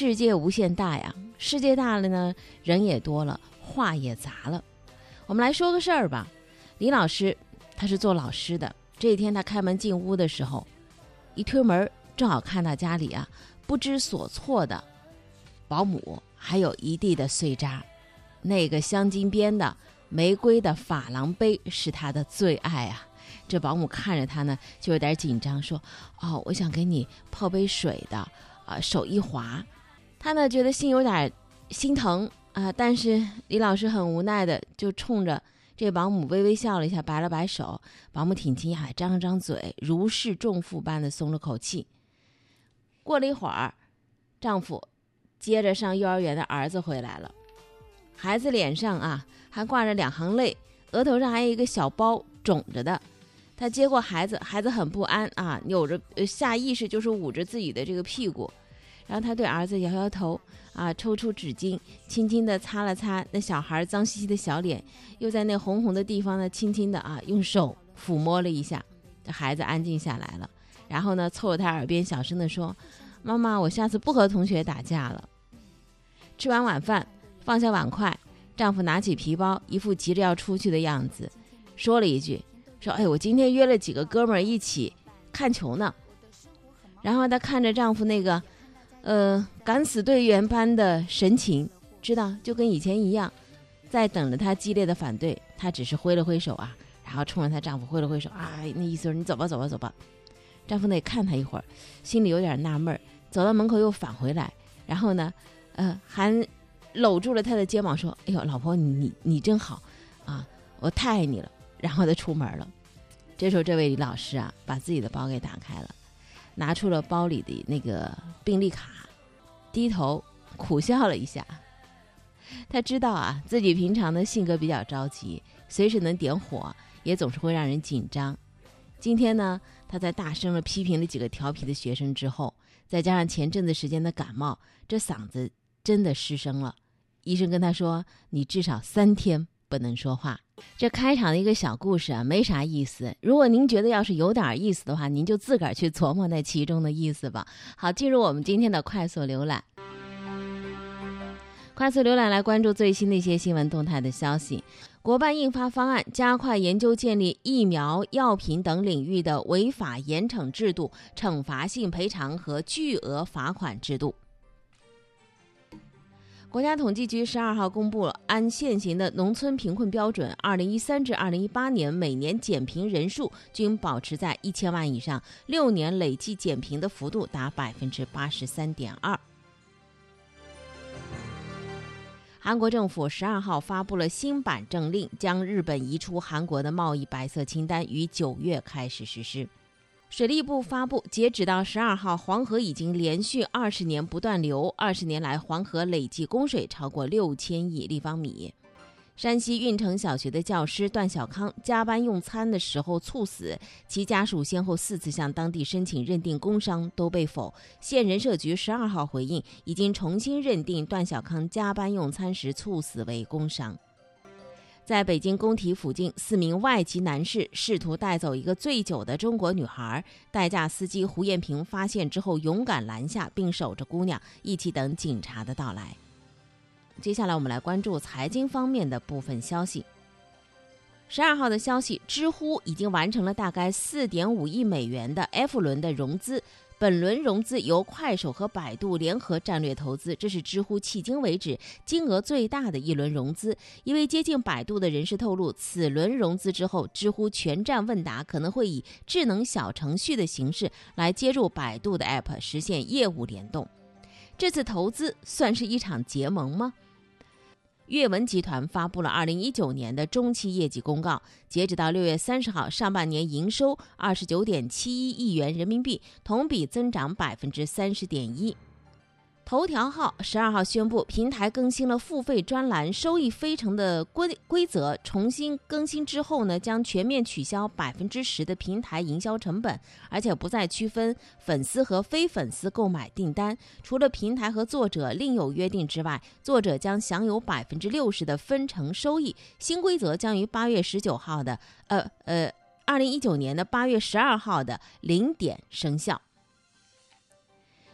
世界无限大呀，世界大了呢，人也多了，话也杂了。我们来说个事儿吧。李老师他是做老师的，这一天他开门进屋的时候，一推门正好看到家里啊不知所措的保姆，还有一地的碎渣。那个镶金边的玫瑰的珐琅杯是他的最爱啊。这保姆看着他呢，就有点紧张，说：“哦，我想给你泡杯水的。”啊，手一滑。他呢觉得心有点心疼啊，但是李老师很无奈的就冲着这保姆微微笑了一下，摆了摆手。保姆挺惊讶，张了张嘴，如释重负般的松了口气。过了一会儿，丈夫接着上幼儿园的儿子回来了，孩子脸上啊还挂着两行泪，额头上还有一个小包肿着的。他接过孩子，孩子很不安啊，扭着下意识就是捂着自己的这个屁股。然后他对儿子摇摇头，啊，抽出纸巾，轻轻地擦了擦那小孩脏兮兮的小脸，又在那红红的地方呢，轻轻地啊，用手抚摸了一下。这孩子安静下来了，然后呢，凑到他耳边小声地说：“妈妈，我下次不和同学打架了。”吃完晚饭，放下碗筷，丈夫拿起皮包，一副急着要出去的样子，说了一句：“说，哎，我今天约了几个哥们儿一起看球呢。”然后他看着丈夫那个。呃，敢死队员般的神情，知道就跟以前一样，在等着他激烈的反对。她只是挥了挥手啊，然后冲着她丈夫挥了挥手啊，那意思是你走吧，走吧，走吧。丈夫得看她一会儿，心里有点纳闷儿，走到门口又返回来，然后呢，呃，还搂住了她的肩膀说：“哎呦，老婆，你你你真好啊，我太爱你了。”然后他出门了。这时候，这位李老师啊，把自己的包给打开了。拿出了包里的那个病历卡，低头苦笑了一下。他知道啊，自己平常的性格比较着急，随时能点火，也总是会让人紧张。今天呢，他在大声的批评了几个调皮的学生之后，再加上前阵子时间的感冒，这嗓子真的失声了。医生跟他说：“你至少三天。”不能说话。这开场的一个小故事啊，没啥意思。如果您觉得要是有点意思的话，您就自个儿去琢磨那其中的意思吧。好，进入我们今天的快速浏览。快速浏览来关注最新的一些新闻动态的消息。国办印发方案，加快研究建立疫苗、药品等领域的违法严惩制度、惩罚性赔偿和巨额罚款制度。国家统计局十二号公布了，按现行的农村贫困标准，二零一三至二零一八年每年减贫人数均保持在一千万以上，六年累计减贫的幅度达百分之八十三点二。韩国政府十二号发布了新版政令，将日本移出韩国的贸易白色清单，于九月开始实施。水利部发布，截止到十二号，黄河已经连续二十年不断流，二十年来黄河累计供水超过六千亿立方米。山西运城小学的教师段小康加班用餐的时候猝死，其家属先后四次向当地申请认定工伤都被否。县人社局十二号回应，已经重新认定段小康加班用餐时猝死为工伤。在北京工体附近，四名外籍男士试图带走一个醉酒的中国女孩，代驾司机胡艳平发现之后勇敢拦下，并守着姑娘一起等警察的到来。接下来我们来关注财经方面的部分消息。十二号的消息，知乎已经完成了大概四点五亿美元的 F 轮的融资。本轮融资由快手和百度联合战略投资，这是知乎迄今为止金额最大的一轮融资。一位接近百度的人士透露，此轮融资之后，知乎全站问答可能会以智能小程序的形式来接入百度的 App，实现业务联动。这次投资算是一场结盟吗？阅文集团发布了二零一九年的中期业绩公告，截止到六月三十号，上半年营收二十九点七一亿元人民币，同比增长百分之三十点一。头条号十二号宣布，平台更新了付费专栏收益分成的规规则。重新更新之后呢，将全面取消百分之十的平台营销成本，而且不再区分粉丝和非粉丝购买订单。除了平台和作者另有约定之外，作者将享有百分之六十的分成收益。新规则将于八月十九号的呃呃二零一九年的八月十二号的零点生效。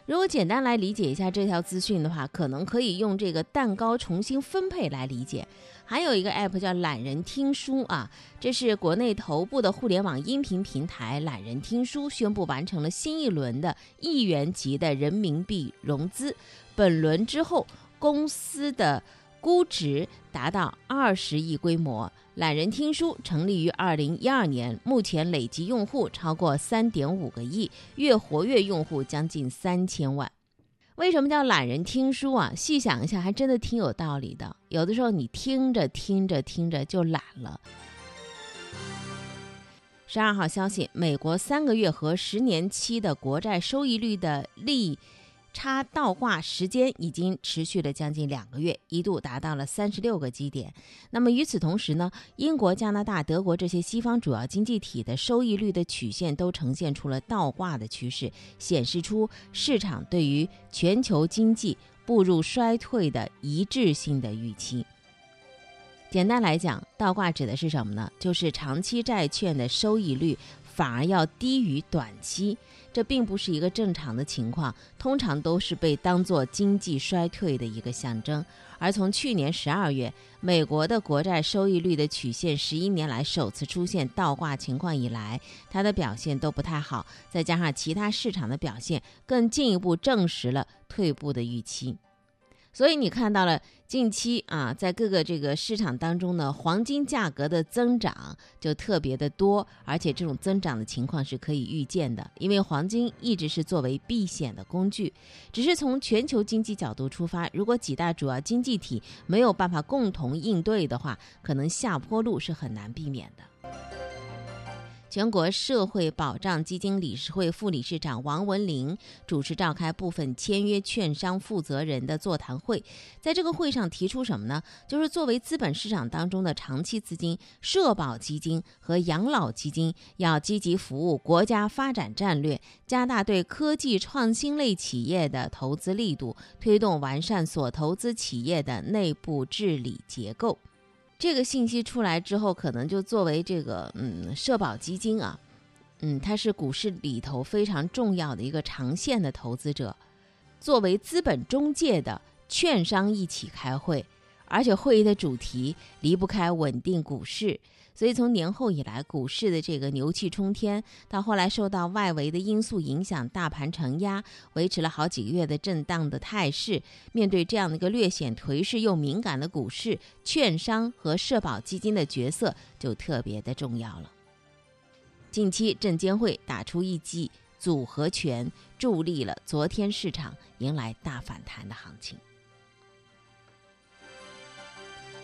如果简单来理解一下这条资讯的话，可能可以用这个蛋糕重新分配来理解。还有一个 app 叫懒人听书啊，这是国内头部的互联网音频平台懒人听书宣布完成了新一轮的亿元级的人民币融资。本轮之后，公司的估值达到二十亿规模。懒人听书成立于二零一二年，目前累计用户超过三点五个亿，月活跃用户将近三千万。为什么叫懒人听书啊？细想一下，还真的挺有道理的。有的时候你听着听着听着就懒了。十二号消息，美国三个月和十年期的国债收益率的利。差倒挂时间已经持续了将近两个月，一度达到了三十六个基点。那么与此同时呢，英国、加拿大、德国这些西方主要经济体的收益率的曲线都呈现出了倒挂的趋势，显示出市场对于全球经济步入衰退的一致性的预期。简单来讲，倒挂指的是什么呢？就是长期债券的收益率反而要低于短期。这并不是一个正常的情况，通常都是被当作经济衰退的一个象征。而从去年十二月，美国的国债收益率的曲线十一年来首次出现倒挂情况以来，它的表现都不太好。再加上其他市场的表现，更进一步证实了退步的预期。所以你看到了近期啊，在各个这个市场当中呢，黄金价格的增长就特别的多，而且这种增长的情况是可以预见的，因为黄金一直是作为避险的工具。只是从全球经济角度出发，如果几大主要经济体没有办法共同应对的话，可能下坡路是很难避免的。全国社会保障基金理事会副理事长王文林主持召开部分签约券商负责人的座谈会，在这个会上提出什么呢？就是作为资本市场当中的长期资金，社保基金和养老基金要积极服务国家发展战略，加大对科技创新类企业的投资力度，推动完善所投资企业的内部治理结构。这个信息出来之后，可能就作为这个嗯社保基金啊，嗯，它是股市里头非常重要的一个长线的投资者，作为资本中介的券商一起开会，而且会议的主题离不开稳定股市。所以从年后以来，股市的这个牛气冲天，到后来受到外围的因素影响，大盘承压，维持了好几个月的震荡的态势。面对这样的一个略显颓势又敏感的股市，券商和社保基金的角色就特别的重要了。近期证监会打出一记组合拳，助力了昨天市场迎来大反弹的行情。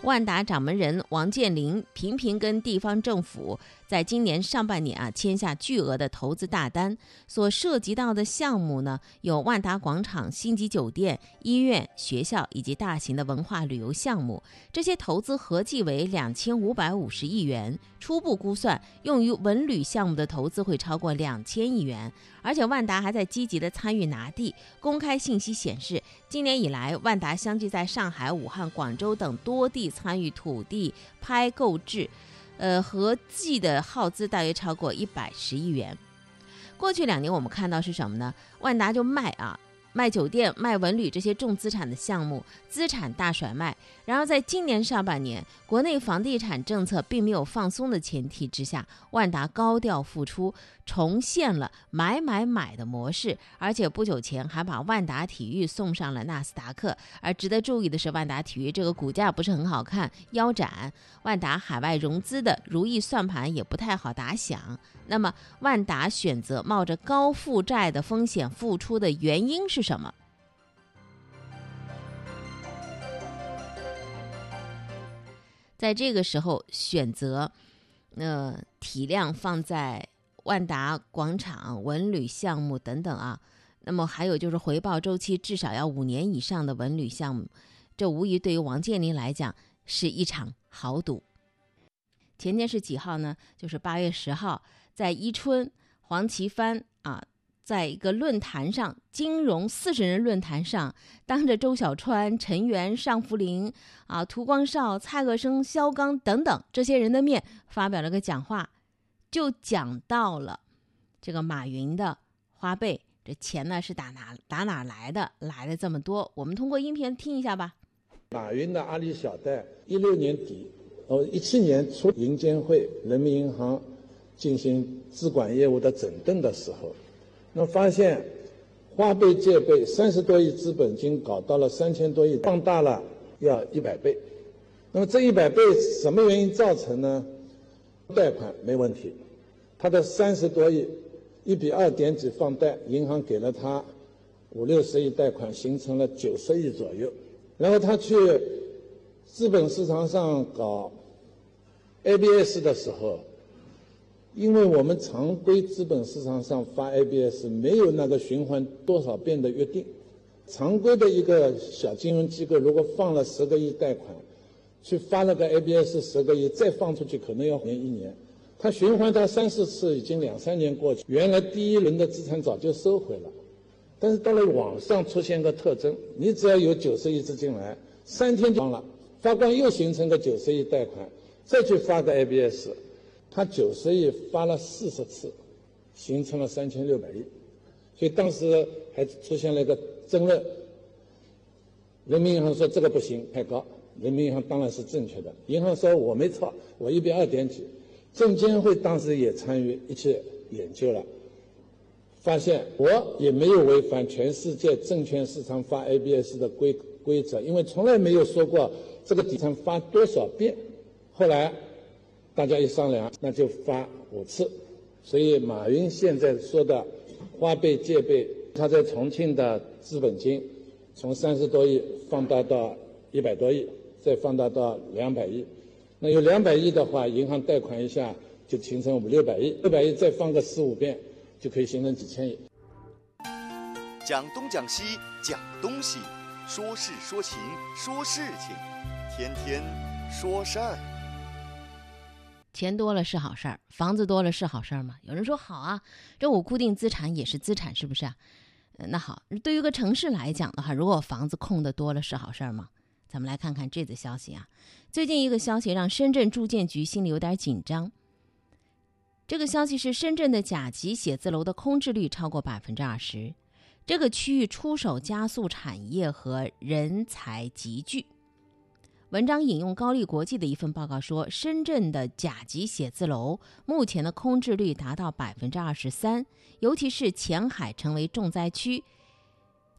万达掌门人王健林频频跟地方政府在今年上半年啊签下巨额的投资大单，所涉及到的项目呢有万达广场、星级酒店、医院、学校以及大型的文化旅游项目，这些投资合计为两千五百五十亿元。初步估算，用于文旅项目的投资会超过两千亿元。而且万达还在积极的参与拿地。公开信息显示，今年以来，万达相继在上海、武汉、广州等多地参与土地拍购置，呃，合计的耗资大约超过一百十亿元。过去两年，我们看到是什么呢？万达就卖啊。卖酒店、卖文旅这些重资产的项目，资产大甩卖。然而，在今年上半年，国内房地产政策并没有放松的前提之下，万达高调复出，重现了买买买的模式。而且不久前还把万达体育送上了纳斯达克。而值得注意的是，万达体育这个股价不是很好看，腰斩。万达海外融资的如意算盘也不太好打响。那么，万达选择冒着高负债的风险复出的原因是是什么？在这个时候选择，呃，体量放在万达广场、文旅项目等等啊，那么还有就是回报周期至少要五年以上的文旅项目，这无疑对于王健林来讲是一场豪赌。前天是几号呢？就是八月十号，在伊春黄奇帆啊，在一个论坛上，金融四十人论坛上，当着周小川、陈元、尚福林啊、涂光绍、蔡鄂生、肖钢等等这些人的面，发表了个讲话，就讲到了这个马云的花呗。这钱呢是打哪打哪来的？来了这么多，我们通过音频听一下吧。马云的阿里小贷，一六年底，哦，一七年初，银监会、人民银行进行资管业务的整顿的时候，那发现花呗借呗三十多亿资本金搞到了三千多亿，放大了要一百倍。那么这一百倍什么原因造成呢？贷款没问题，他的三十多亿。一比二点几放贷，银行给了他五六十亿贷款，形成了九十亿左右。然后他去资本市场上搞 ABS 的时候，因为我们常规资本市场上发 ABS 没有那个循环多少遍的约定，常规的一个小金融机构如果放了十个亿贷款，去发了个 ABS 十个亿，再放出去可能要年一年。它循环他三四次，已经两三年过去。原来第一轮的资产早就收回了，但是到了网上出现个特征：你只要有九十亿资金来，三天就放了，发光又形成个九十亿贷款，再去发个 ABS，他九十亿发了四十次，形成了三千六百亿，所以当时还出现了一个争论。人民银行说这个不行，太高。人民银行当然是正确的，银行说我没错，我一比二点几。证监会当时也参与一起研究了，发现我也没有违反全世界证券市场发 ABS 的规规则，因为从来没有说过这个底层发多少遍。后来大家一商量，那就发五次。所以马云现在说的花呗借呗，他在重庆的资本金从三十多亿放大到一百多亿，再放大到两百亿。那有两百亿的话，银行贷款一下就形成五六百亿，六百亿再放个四五遍，就可以形成几千亿。讲东讲西讲东西，说事说情说事情，天天说事儿。钱多了是好事儿，房子多了是好事儿吗？有人说好啊，这我固定资产也是资产，是不是啊？那好，对于个城市来讲的话，如果房子空的多了是好事儿吗？咱们来看看这则消息啊。最近一个消息让深圳住建局心里有点紧张。这个消息是深圳的甲级写字楼的空置率超过百分之二十，这个区域出手加速产业和人才集聚。文章引用高力国际的一份报告说，深圳的甲级写字楼目前的空置率达到百分之二十三，尤其是前海成为重灾区。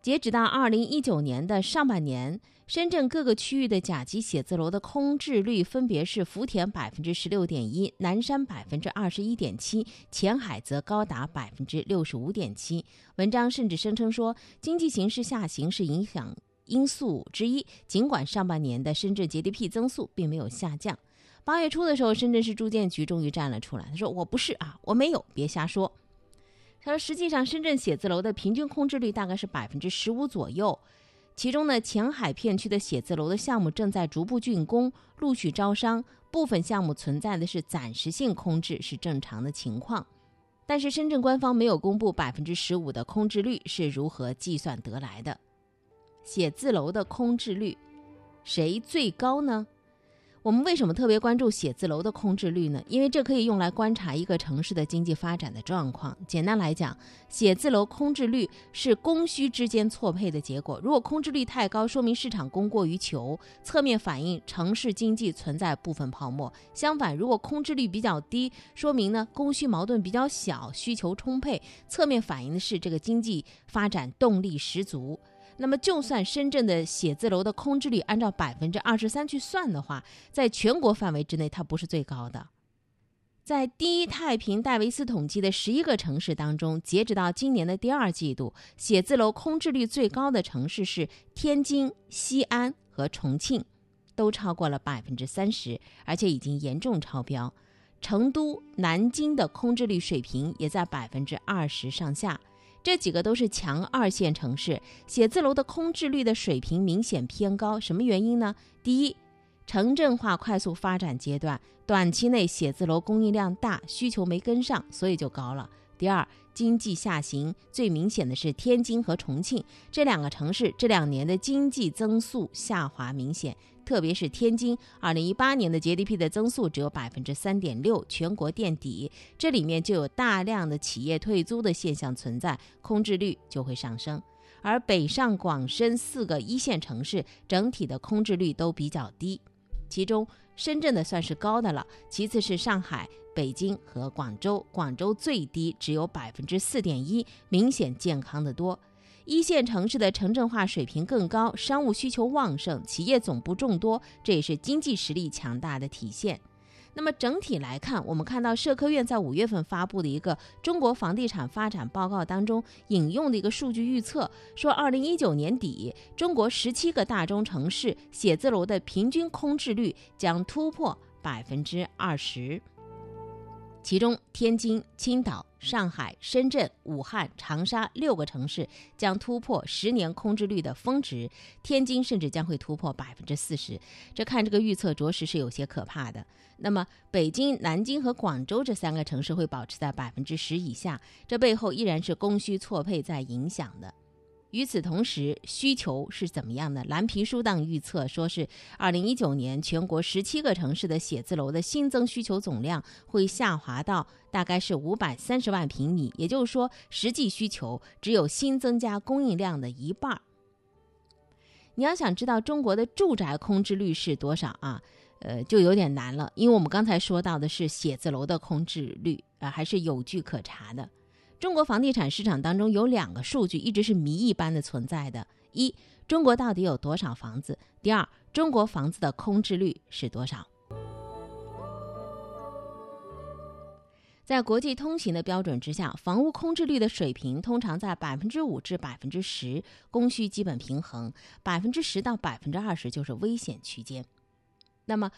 截止到二零一九年的上半年，深圳各个区域的甲级写字楼的空置率分别是：福田百分之十六点一，南山百分之二十一点七，前海则高达百分之六十五点七。文章甚至声称说，经济形势下行是影响因素之一。尽管上半年的深圳 GDP 增速并没有下降，八月初的时候，深圳市住建局终于站了出来，他说：“我不是啊，我没有，别瞎说。”他说：“实际上，深圳写字楼的平均空置率大概是百分之十五左右。其中呢，前海片区的写字楼的项目正在逐步竣工，陆续招商。部分项目存在的是暂时性空置，是正常的情况。但是，深圳官方没有公布百分之十五的空置率是如何计算得来的。写字楼的空置率，谁最高呢？”我们为什么特别关注写字楼的空置率呢？因为这可以用来观察一个城市的经济发展的状况。简单来讲，写字楼空置率是供需之间错配的结果。如果空置率太高，说明市场供过于求，侧面反映城市经济存在部分泡沫；相反，如果空置率比较低，说明呢供需矛盾比较小，需求充沛，侧面反映的是这个经济发展动力十足。那么，就算深圳的写字楼的空置率按照百分之二十三去算的话，在全国范围之内，它不是最高的。在第一太平戴维斯统计的十一个城市当中，截止到今年的第二季度，写字楼空置率最高的城市是天津、西安和重庆，都超过了百分之三十，而且已经严重超标。成都、南京的空置率水平也在百分之二十上下。这几个都是强二线城市，写字楼的空置率的水平明显偏高。什么原因呢？第一，城镇化快速发展阶段，短期内写字楼供应量大，需求没跟上，所以就高了。第二，经济下行最明显的是天津和重庆这两个城市，这两年的经济增速下滑明显。特别是天津，二零一八年的 GDP 的增速只有百分之三点六，全国垫底。这里面就有大量的企业退租的现象存在，空置率就会上升。而北上广深四个一线城市整体的空置率都比较低，其中深圳的算是高的了，其次是上海、北京和广州，广州最低只有百分之四点一，明显健康的多。一线城市的城镇化水平更高，商务需求旺盛，企业总部众多，这也是经济实力强大的体现。那么整体来看，我们看到社科院在五月份发布的一个中国房地产发展报告当中引用的一个数据预测，说二零一九年底，中国十七个大中城市写字楼的平均空置率将突破百分之二十。其中，天津、青岛、上海、深圳、武汉、长沙六个城市将突破十年空置率的峰值，天津甚至将会突破百分之四十。这看这个预测，着实是有些可怕的。那么，北京、南京和广州这三个城市会保持在百分之十以下，这背后依然是供需错配在影响的。与此同时，需求是怎么样的？蓝皮书当预测说是，二零一九年全国十七个城市的写字楼的新增需求总量会下滑到大概是五百三十万平米，也就是说，实际需求只有新增加供应量的一半。你要想知道中国的住宅空置率是多少啊？呃，就有点难了，因为我们刚才说到的是写字楼的空置率啊，还是有据可查的。中国房地产市场当中有两个数据一直是谜一般的存在的：一，中国到底有多少房子？第二，中国房子的空置率是多少？在国际通行的标准之下，房屋空置率的水平通常在百分之五至百分之十，供需基本平衡；百分之十到百分之二十就是危险区间。那么，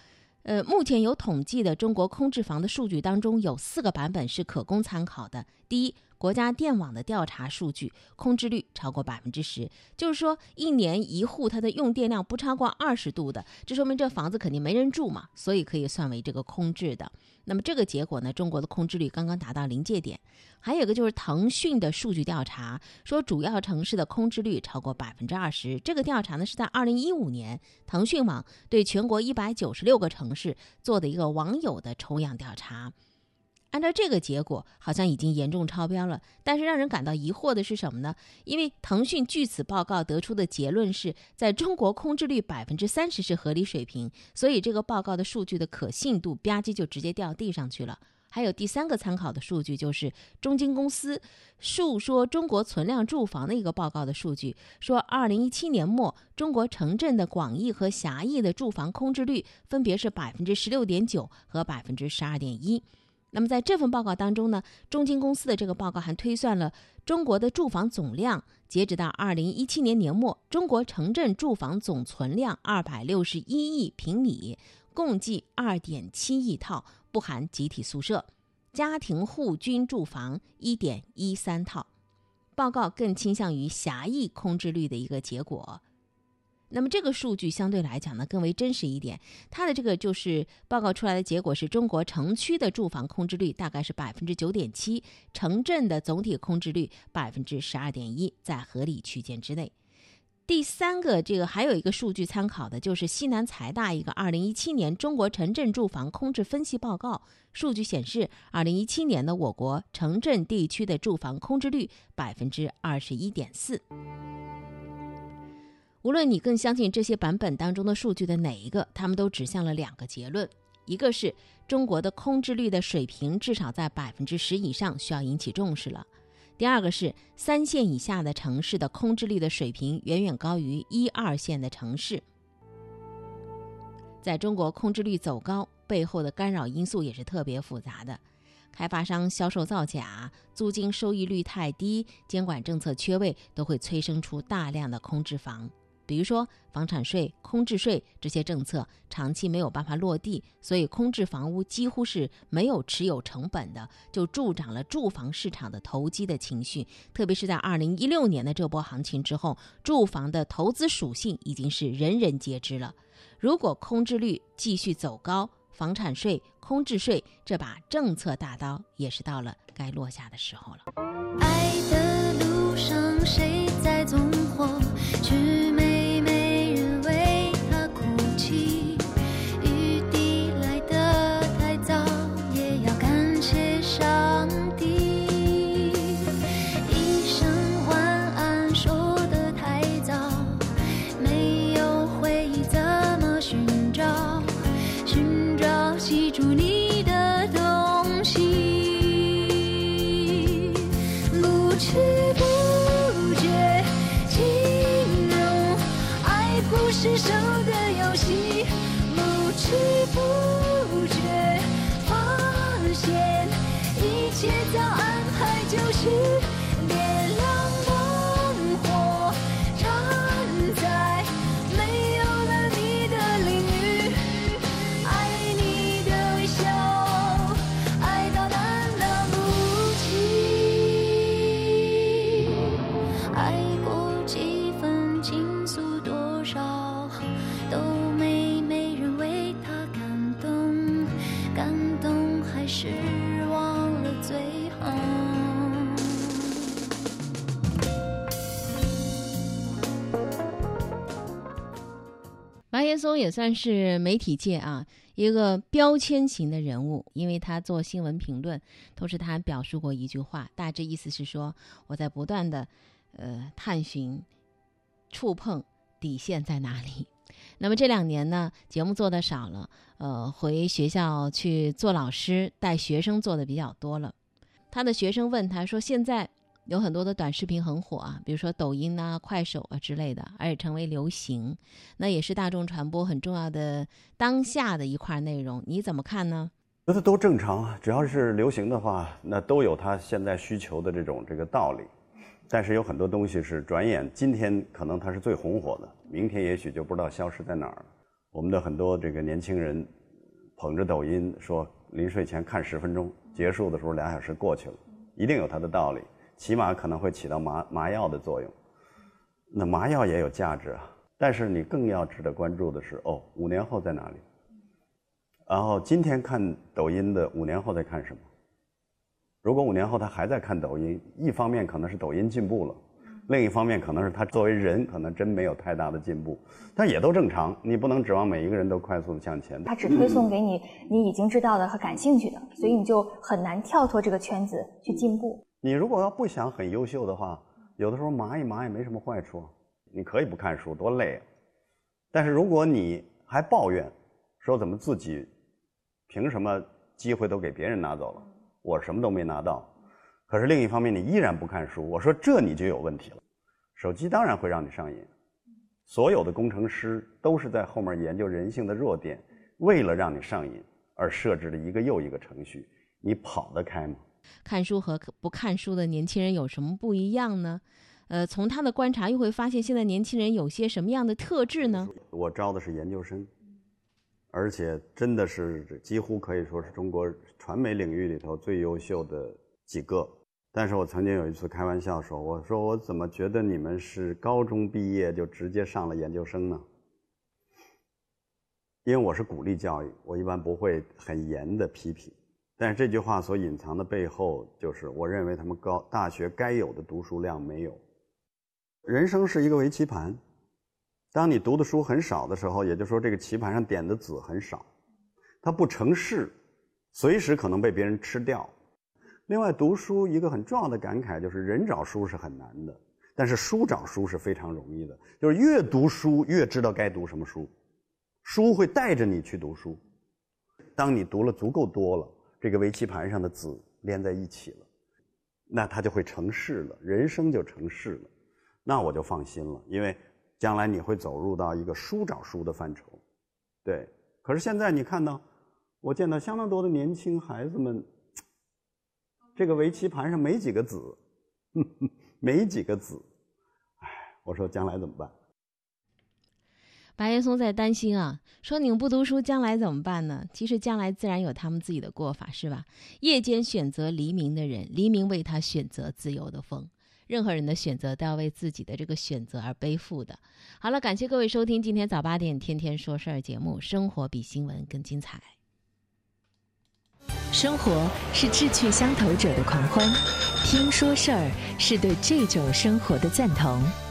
呃，目前有统计的中国空置房的数据当中，有四个版本是可供参考的。第一。国家电网的调查数据，空置率超过百分之十，就是说一年一户它的用电量不超过二十度的，这说明这房子肯定没人住嘛，所以可以算为这个空置的。那么这个结果呢，中国的空置率刚刚达到临界点。还有一个就是腾讯的数据调查，说主要城市的空置率超过百分之二十。这个调查呢是在二零一五年，腾讯网对全国一百九十六个城市做的一个网友的抽样调查。按照这个结果，好像已经严重超标了。但是让人感到疑惑的是什么呢？因为腾讯据此报告得出的结论是在中国空置率百分之三十是合理水平，所以这个报告的数据的可信度吧唧就直接掉地上去了。还有第三个参考的数据就是中金公司述说中国存量住房的一个报告的数据，说二零一七年末中国城镇的广义和狭义的住房空置率分别是百分之十六点九和百分之十二点一。那么在这份报告当中呢，中金公司的这个报告还推算了中国的住房总量，截止到二零一七年年末，中国城镇住房总存量二百六十一亿平米，共计二点七亿套，不含集体宿舍，家庭户均住房一点一三套。报告更倾向于狭义空置率的一个结果。那么这个数据相对来讲呢更为真实一点，它的这个就是报告出来的结果是中国城区的住房空置率大概是百分之九点七，城镇的总体空置率百分之十二点一，在合理区间之内。第三个这个还有一个数据参考的就是西南财大一个二零一七年中国城镇住房空置分析报告，数据显示，二零一七年的我国城镇地区的住房空置率百分之二十一点四。无论你更相信这些版本当中的数据的哪一个，他们都指向了两个结论：一个是中国的空置率的水平至少在百分之十以上，需要引起重视了；第二个是三线以下的城市的空置率的水平远远高于一二线的城市。在中国空置率走高背后的干扰因素也是特别复杂的，开发商销售造假、租金收益率太低、监管政策缺位，都会催生出大量的空置房。比如说房产税、空置税这些政策长期没有办法落地，所以空置房屋几乎是没有持有成本的，就助长了住房市场的投机的情绪。特别是在二零一六年的这波行情之后，住房的投资属性已经是人人皆知了。如果空置率继续走高，房产税、空置税这把政策大刀也是到了该落下的时候了。爱的路上，谁白岩松也算是媒体界啊一个标签型的人物，因为他做新闻评论，同时他还表述过一句话，大致意思是说我在不断的呃探寻、触碰底线在哪里。那么这两年呢，节目做的少了，呃，回学校去做老师，带学生做的比较多了。他的学生问他说：“现在有很多的短视频很火啊，比如说抖音啊、快手啊之类的，而且成为流行，那也是大众传播很重要的当下的一块内容。你怎么看呢？觉得都正常啊，只要是流行的话，那都有它现在需求的这种这个道理。但是有很多东西是转眼今天可能它是最红火的，明天也许就不知道消失在哪儿。我们的很多这个年轻人捧着抖音说临睡前看十分钟，结束的时候俩小时过去了，一定有它的道理，起码可能会起到麻麻药的作用。那麻药也有价值啊，但是你更要值得关注的是，哦，五年后在哪里？然后今天看抖音的，五年后在看什么？如果五年后他还在看抖音，一方面可能是抖音进步了，另一方面可能是他作为人可能真没有太大的进步，但也都正常。你不能指望每一个人都快速的向前。它只推送给你你已经知道的和感兴趣的，所以你就很难跳脱这个圈子去进步。你如果要不想很优秀的话，有的时候麻一麻也没什么坏处。你可以不看书，多累啊！但是如果你还抱怨，说怎么自己凭什么机会都给别人拿走了，我什么都没拿到。可是另一方面，你依然不看书，我说这你就有问题了。手机当然会让你上瘾，所有的工程师都是在后面研究人性的弱点，为了让你上瘾而设置了一个又一个程序，你跑得开吗？看书和不看书的年轻人有什么不一样呢？呃，从他的观察又会发现，现在年轻人有些什么样的特质呢？我招的是研究生，而且真的是几乎可以说是中国传媒领域里头最优秀的几个。但是我曾经有一次开玩笑说：“我说我怎么觉得你们是高中毕业就直接上了研究生呢？”因为我是鼓励教育，我一般不会很严的批评。但是这句话所隐藏的背后，就是我认为他们高大学该有的读书量没有。人生是一个围棋盘，当你读的书很少的时候，也就是说这个棋盘上点的子很少，它不成势，随时可能被别人吃掉。另外，读书一个很重要的感慨就是，人找书是很难的，但是书找书是非常容易的。就是越读书越知道该读什么书，书会带着你去读书。当你读了足够多了，这个围棋盘上的子连在一起了，那他就会成事了，人生就成事了。那我就放心了，因为将来你会走入到一个书找书的范畴。对，可是现在你看到，我见到相当多的年轻孩子们。这个围棋盘上没几个子，没几个子，哎，我说将来怎么办？白岩松在担心啊，说你们不读书，将来怎么办呢？其实将来自然有他们自己的过法，是吧？夜间选择黎明的人，黎明为他选择自由的风。任何人的选择都要为自己的这个选择而背负的。好了，感谢各位收听今天早八点《天天说事儿》节目，生活比新闻更精彩。生活是志趣相投者的狂欢，听说事儿是对这种生活的赞同。